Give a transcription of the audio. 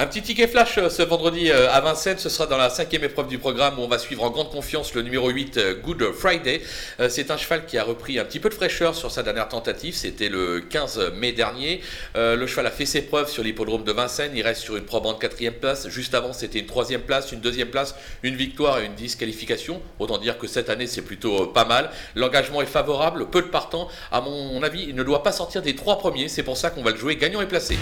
Un petit ticket flash euh, ce vendredi euh, à Vincennes, ce sera dans la cinquième épreuve du programme où on va suivre en grande confiance le numéro 8 euh, Good Friday. C'est un cheval qui a repris un petit peu de fraîcheur sur sa dernière tentative, c'était le 15 mai dernier. Le cheval a fait ses preuves sur l'hippodrome de Vincennes, il reste sur une probante quatrième place. Juste avant c'était une troisième place, une deuxième place, une victoire et une disqualification. Autant dire que cette année c'est plutôt pas mal. L'engagement est favorable, peu de partants. À mon avis, il ne doit pas sortir des trois premiers, c'est pour ça qu'on va le jouer gagnant et placé.